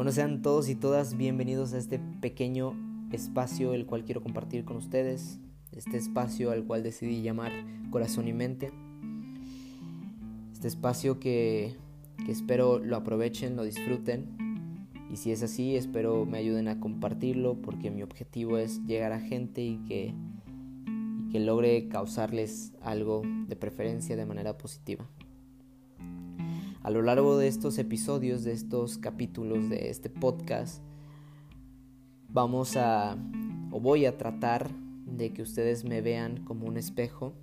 Bueno, sean todos y todas bienvenidos a este pequeño espacio el cual quiero compartir con ustedes, este espacio al cual decidí llamar Corazón y Mente, este espacio que, que espero lo aprovechen, lo disfruten. Y si es así espero me ayuden a compartirlo porque mi objetivo es llegar a gente y que, y que logre causarles algo de preferencia de manera positiva. A lo largo de estos episodios, de estos capítulos de este podcast, vamos a, o voy a tratar de que ustedes me vean como un espejo,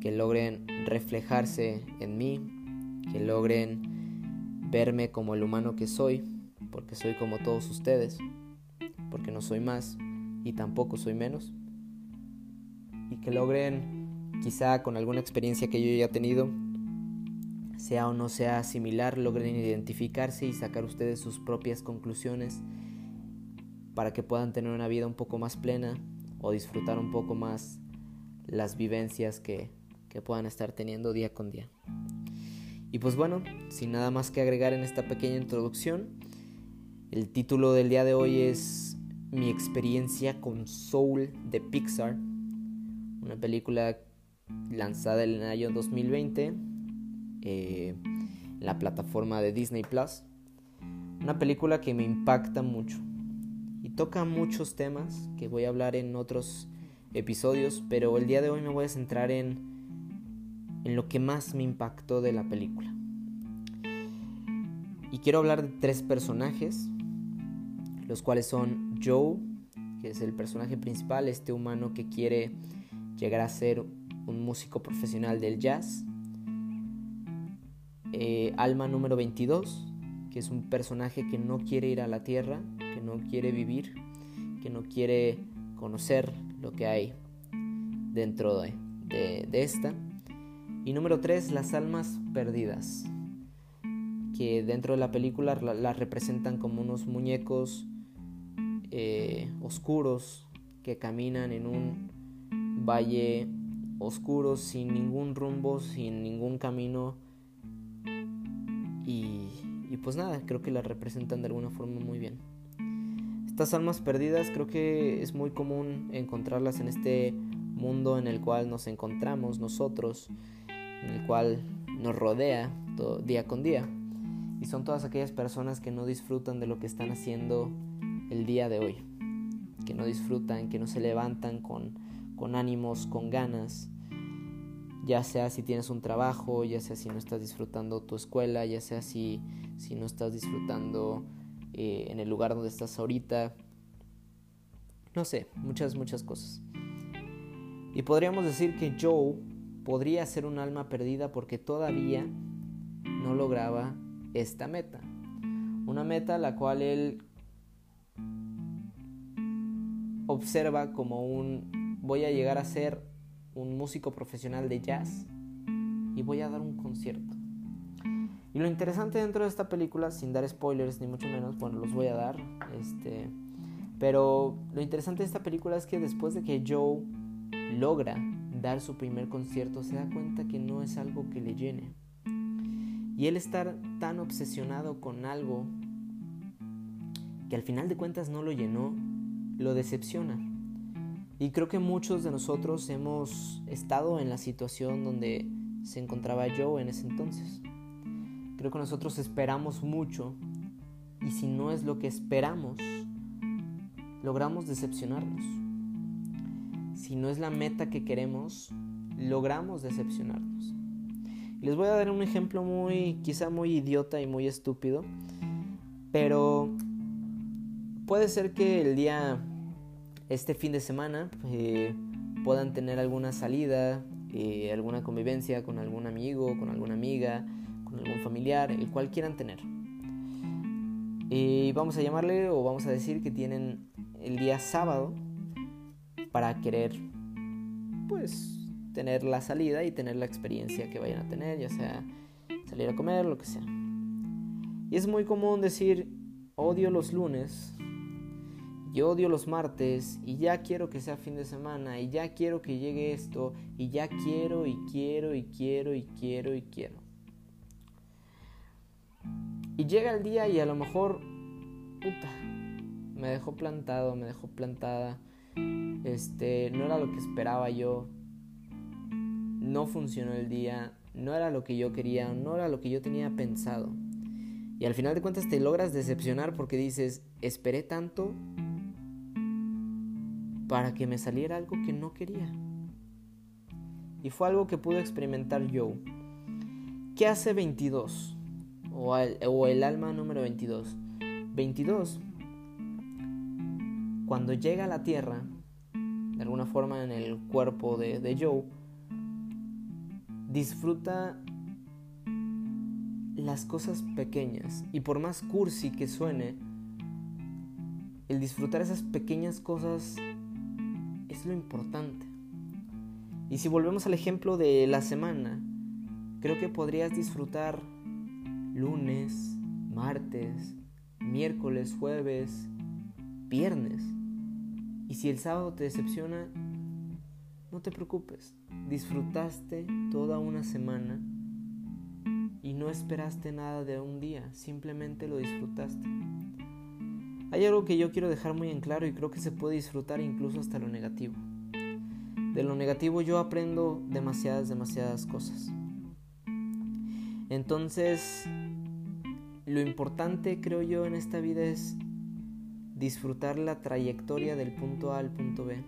que logren reflejarse en mí, que logren verme como el humano que soy, porque soy como todos ustedes, porque no soy más y tampoco soy menos, y que logren, quizá con alguna experiencia que yo haya tenido, sea o no sea similar, logren identificarse y sacar ustedes sus propias conclusiones para que puedan tener una vida un poco más plena o disfrutar un poco más las vivencias que, que puedan estar teniendo día con día. Y pues bueno, sin nada más que agregar en esta pequeña introducción, el título del día de hoy es Mi experiencia con Soul de Pixar, una película lanzada en el año 2020 eh, la plataforma de Disney Plus. Una película que me impacta mucho y toca muchos temas que voy a hablar en otros episodios, pero el día de hoy me voy a centrar en, en lo que más me impactó de la película. Y quiero hablar de tres personajes, los cuales son Joe, que es el personaje principal, este humano que quiere llegar a ser un músico profesional del jazz. Eh, Alma número 22, que es un personaje que no quiere ir a la Tierra, que no quiere vivir, que no quiere conocer lo que hay dentro de, esta. Y número 3, las almas perdidas, que dentro de la película las representan como unos muñecos eh, oscuros que caminan en un valle oscuro sin ningún rumbo, sin ningún camino y, pues nada, creo que la representan de alguna forma muy bien. Estas almas perdidas creo que es muy común encontrarlas en este mundo en el cual nos encontramos nosotros, en el cual nos rodea día con día. Y son todas aquellas personas que no disfrutan de lo que están haciendo el día de hoy, que no disfrutan, que no se levantan con ánimos, con ganas, ya sea si tienes un trabajo, ya sea si no estás disfrutando tu escuela, ya sea si, si no estás disfrutando eh, en el lugar donde estás ahorita. No sé, muchas, muchas cosas. Y podríamos decir que Joe podría ser un alma perdida porque todavía no lograba esta meta. Una meta la cual él observa como un voy a llegar a ser un músico profesional de jazz y voy a dar un concierto. Y lo interesante dentro de esta película, sin dar spoilers ni mucho menos, bueno, los voy a dar, este, pero lo interesante de esta película es que después de que Joe logra dar su primer concierto, se da cuenta que no es algo que le llene. Y él estar tan obsesionado con algo que al final de cuentas no lo llenó, lo decepciona. Y creo que muchos de nosotros hemos estado en la situación donde se encontraba Joe en ese entonces. Creo que nosotros esperamos mucho y si no es lo que esperamos, logramos decepcionarnos. Si no es la meta que queremos, logramos decepcionarnos. les voy a dar un ejemplo muy, quizá muy idiota y muy estúpido, pero puede ser que el día este fin de semana eh, puedan tener alguna salida, eh, alguna convivencia con algún amigo, con alguna amiga, con algún familiar, el cual quieran tener. Y vamos a llamarle o vamos a decir que tienen el día sábado para querer pues tener la salida y tener la experiencia que vayan a tener, ya sea salir a comer, lo que sea. Y es muy común decir odio los lunes yo odio los martes y ya quiero que sea fin de semana y ya quiero que llegue esto y ya quiero y quiero y quiero y quiero y quiero. Y llega el día y a lo mejor puta, me dejó plantado, me dejó plantada. Este, no era lo que esperaba yo. No funcionó el día, no era lo que yo quería, no era lo que yo tenía pensado. Y al final de cuentas te logras decepcionar porque dices, esperé tanto para que me saliera algo que no quería. Y fue algo que pudo experimentar yo. ¿Qué hace 22? O el, alma número 22. 22. Cuando llega a la tierra, de alguna forma en el cuerpo de Joe, disfruta las cosas pequeñas. Y por más cursi que suene, el disfrutar esas pequeñas cosas lo importante. Y si volvemos al ejemplo de la semana, creo que podrías disfrutar lunes, martes, miércoles, jueves, viernes. Y si el sábado te decepciona, no te preocupes. Disfrutaste toda una semana y no esperaste nada de un día, simplemente lo disfrutaste. Hay algo que yo quiero dejar muy en claro y creo que se puede disfrutar incluso hasta lo negativo. De lo negativo yo aprendo demasiadas, demasiadas cosas. Entonces, lo importante creo yo en esta vida es disfrutar la trayectoria del punto A al punto B.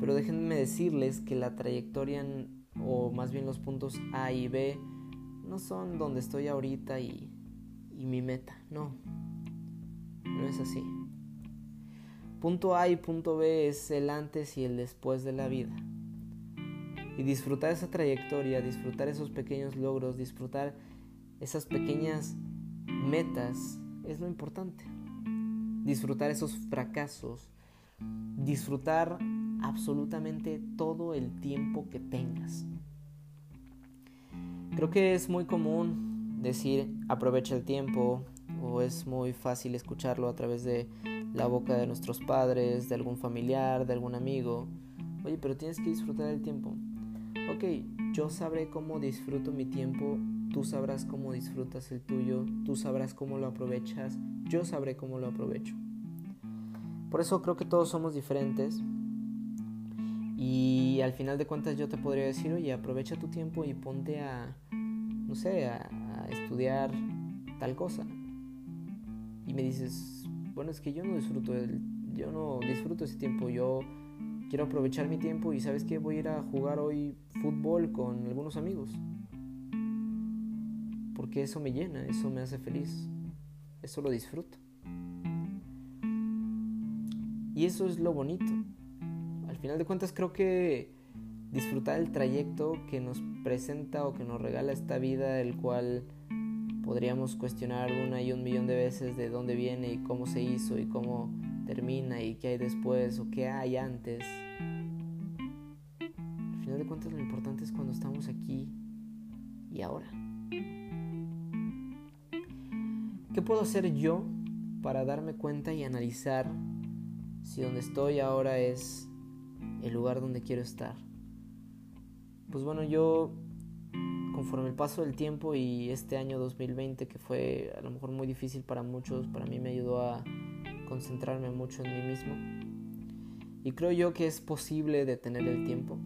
Pero déjenme decirles que la trayectoria, o más bien los puntos A y B, no son donde estoy ahorita y, mi meta, no. No es así. Punto A y punto B es el antes y el después de la vida. Y disfrutar esa trayectoria, disfrutar esos pequeños logros, disfrutar esas pequeñas metas es lo importante. Disfrutar esos fracasos, disfrutar absolutamente todo el tiempo que tengas. Creo que es muy común decir aprovecha el tiempo o es muy fácil escucharlo a través de la boca de nuestros padres, de algún familiar, de algún amigo. Oye, pero tienes que disfrutar el tiempo. Ok, yo sabré cómo disfruto mi tiempo, tú sabrás cómo disfrutas el tuyo, tú sabrás cómo lo aprovechas, yo sabré cómo lo aprovecho. Por eso creo que todos somos diferentes y al final de cuentas yo te podría decir, oye, aprovecha tu tiempo y ponte a, no sé, a, estudiar tal cosa. Y me dices, bueno, es que yo no disfruto, el, yo no disfruto ese tiempo, yo quiero aprovechar mi tiempo y sabes que voy a ir a jugar hoy fútbol con algunos amigos. Porque eso me llena, eso me hace feliz, eso lo disfruto. Y eso es lo bonito final de cuentas creo que disfrutar el trayecto que nos presenta o que nos regala esta vida, el cual podríamos cuestionar una y un millón de veces de dónde viene y cómo se hizo y cómo termina y qué hay después o qué hay antes. Al final de cuentas lo importante es cuando estamos aquí y ahora. ¿Qué puedo hacer yo para darme cuenta y analizar si donde estoy ahora es el lugar donde quiero estar. Pues bueno, yo conforme el paso del tiempo y este año 2020 que fue a lo mejor muy difícil para muchos, para mí me ayudó a concentrarme mucho en mí mismo. Y creo yo que es posible detener el tiempo.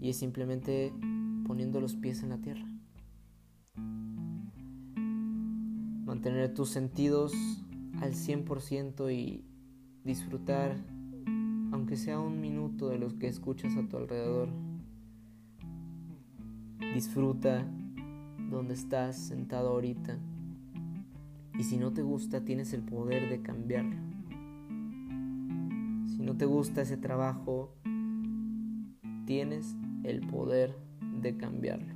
Y es simplemente poniendo los pies en la tierra. Mantener tus sentidos al 100% y disfrutar aunque sea un minuto de los que escuchas a tu alrededor. Disfruta donde estás sentado ahorita. Y si no te gusta, tienes el poder de cambiarlo. Si no te gusta ese trabajo, tienes el poder de cambiarlo.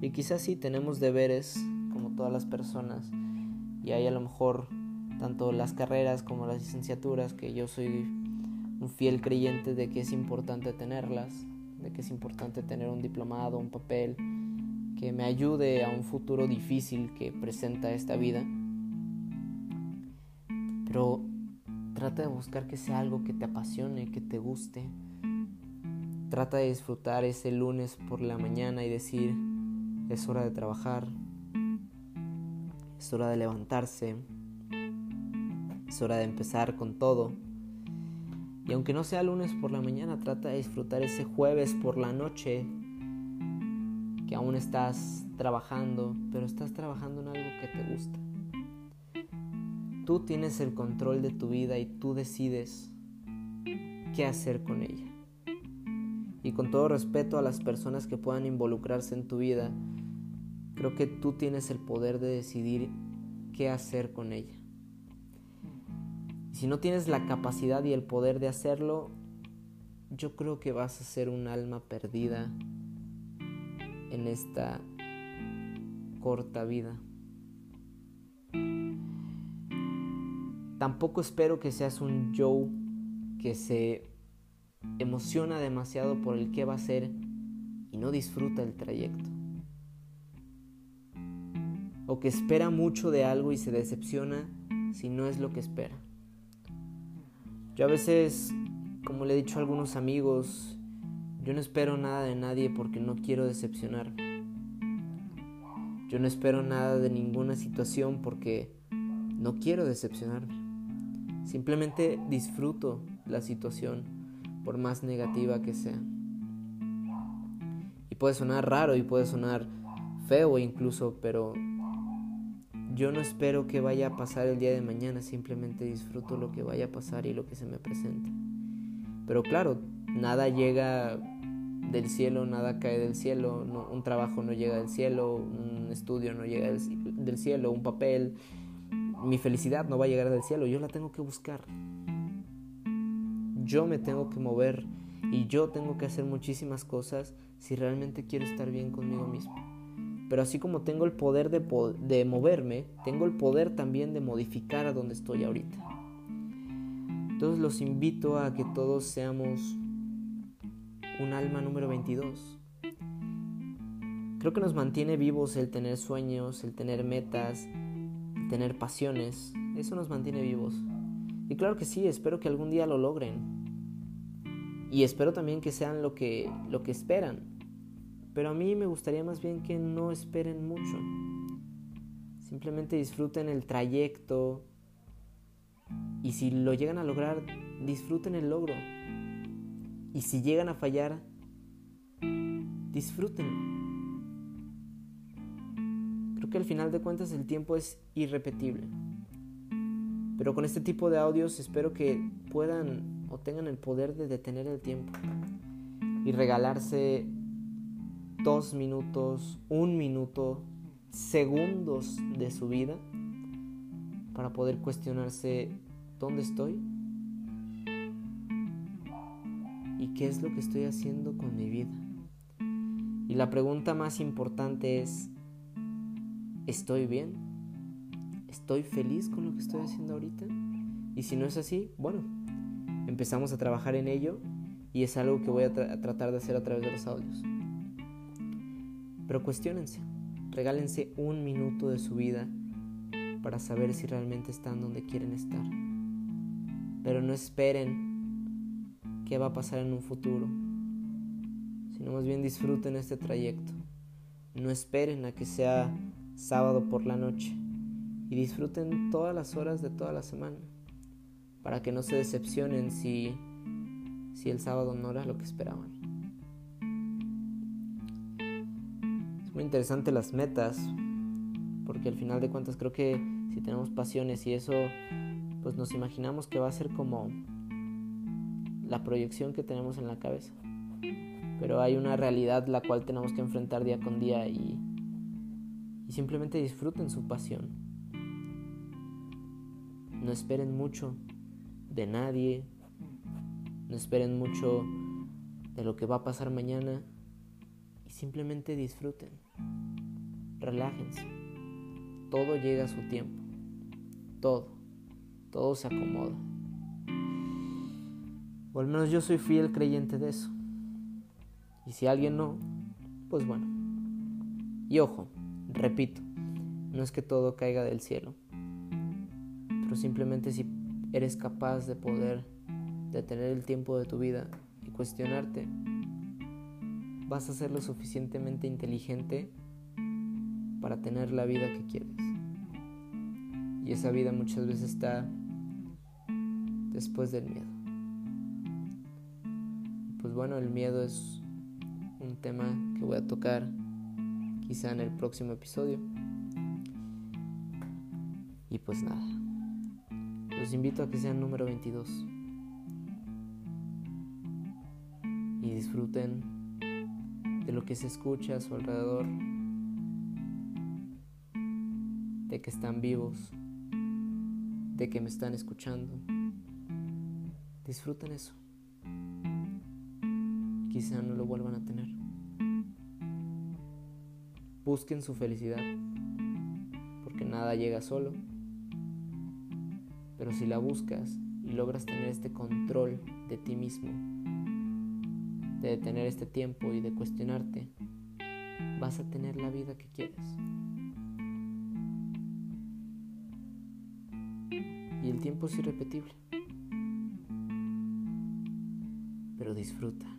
Y quizás sí tenemos deberes, como todas las personas, y hay a lo mejor tanto las carreras como las licenciaturas, que yo soy un fiel creyente de que es importante tenerlas, de que es importante tener un diplomado, un papel que me ayude a un futuro difícil que presenta esta vida. Pero trata de buscar que sea algo que te apasione, que te guste. Trata de disfrutar ese lunes por la mañana y decir, es hora de trabajar, es hora de levantarse, es hora de empezar con todo. Y aunque no sea lunes por la mañana, trata de disfrutar ese jueves por la noche que aún estás trabajando, pero estás trabajando en algo que te gusta. Tú tienes el control de tu vida y tú decides qué hacer con ella. Y con todo respeto a las personas que puedan involucrarse en tu vida, creo que tú tienes el poder de decidir qué hacer con ella. Si no tienes la capacidad y el poder de hacerlo, yo creo que vas a ser un alma perdida en esta corta vida. Tampoco espero que seas un Joe que se emociona demasiado por el que va a ser y no disfruta el trayecto. O que espera mucho de algo y se decepciona si no es lo que espera. Yo a veces, como le he dicho a algunos amigos, yo no espero nada de nadie porque no quiero decepcionar. Yo no espero nada de ninguna situación porque no quiero decepcionarme. Simplemente disfruto la situación por más negativa que sea. Y puede sonar raro y puede sonar feo incluso, pero yo no espero que vaya a pasar el día de mañana, simplemente disfruto lo que vaya a pasar y lo que se me presente. Pero claro, nada llega del cielo, nada cae del cielo, un trabajo no llega del cielo, un estudio no llega del, del, cielo, un papel, mi felicidad no va a llegar del cielo, yo la tengo que buscar. Yo me tengo que mover y yo tengo que hacer muchísimas cosas si realmente quiero estar bien conmigo mismo. Pero así como tengo el poder de, de moverme, tengo el poder también de modificar a donde estoy ahorita. Entonces los invito a que todos seamos un alma número 22. Creo que nos mantiene vivos el tener sueños, el tener metas, el tener pasiones. Eso nos mantiene vivos. Y claro que sí, espero que algún día lo logren. Y espero también que sean lo que, lo que esperan. Pero a mí me gustaría más bien que no esperen mucho. Simplemente disfruten el trayecto. Y si lo llegan a lograr, disfruten el logro. Y si llegan a fallar, disfruten. Creo que al final de cuentas el tiempo es irrepetible. Pero con este tipo de audios espero que puedan o tengan el poder de detener el tiempo y regalarse dos minutos, un minuto, segundos de su vida para poder cuestionarse dónde estoy y qué es lo que estoy haciendo con mi vida. Y la pregunta más importante es, ¿estoy bien? ¿Estoy feliz con lo que estoy haciendo ahorita? Y si no es así, bueno, empezamos a trabajar en ello y es algo que voy a, tratar de hacer a través de los audios. Pero cuestionense, regálense un minuto de su vida para saber si realmente están donde quieren estar. Pero no esperen qué va a pasar en un futuro, sino más bien disfruten este trayecto. No esperen a que sea sábado por la noche y disfruten todas las horas de toda la semana para que no se decepcionen si, si el sábado no era lo que esperaban. Muy interesante las metas porque al final de cuentas creo que si tenemos pasiones y eso pues nos imaginamos que va a ser como la proyección que tenemos en la cabeza. Pero hay una realidad la cual tenemos que enfrentar día con día y, y simplemente disfruten su pasión. No esperen mucho de nadie, no esperen mucho de lo que va a pasar mañana y simplemente disfruten. Relájense. Todo llega a su tiempo. Todo. Todo se acomoda. O al menos yo soy fiel creyente de eso. Y si alguien no, pues bueno. Y ojo, repito, no es que todo caiga del cielo, pero simplemente si eres capaz de poder detener el tiempo de tu vida y cuestionarte, vas a ser lo suficientemente inteligente para tener la vida que quieres. Y esa vida muchas veces está después del miedo. Pues bueno, el miedo es un tema que voy a tocar quizá en el próximo episodio. Y pues nada, los invito a que sean número 22 y disfruten de lo que se escucha a su alrededor, de que están vivos, de que me están escuchando. Disfruten eso. Quizá no lo vuelvan a tener. Busquen su felicidad, porque nada llega solo. Pero si la buscas y logras tener este control de ti mismo, de detener este tiempo y de cuestionarte, vas a tener la vida que quieres. Y el tiempo es irrepetible. Pero disfruta.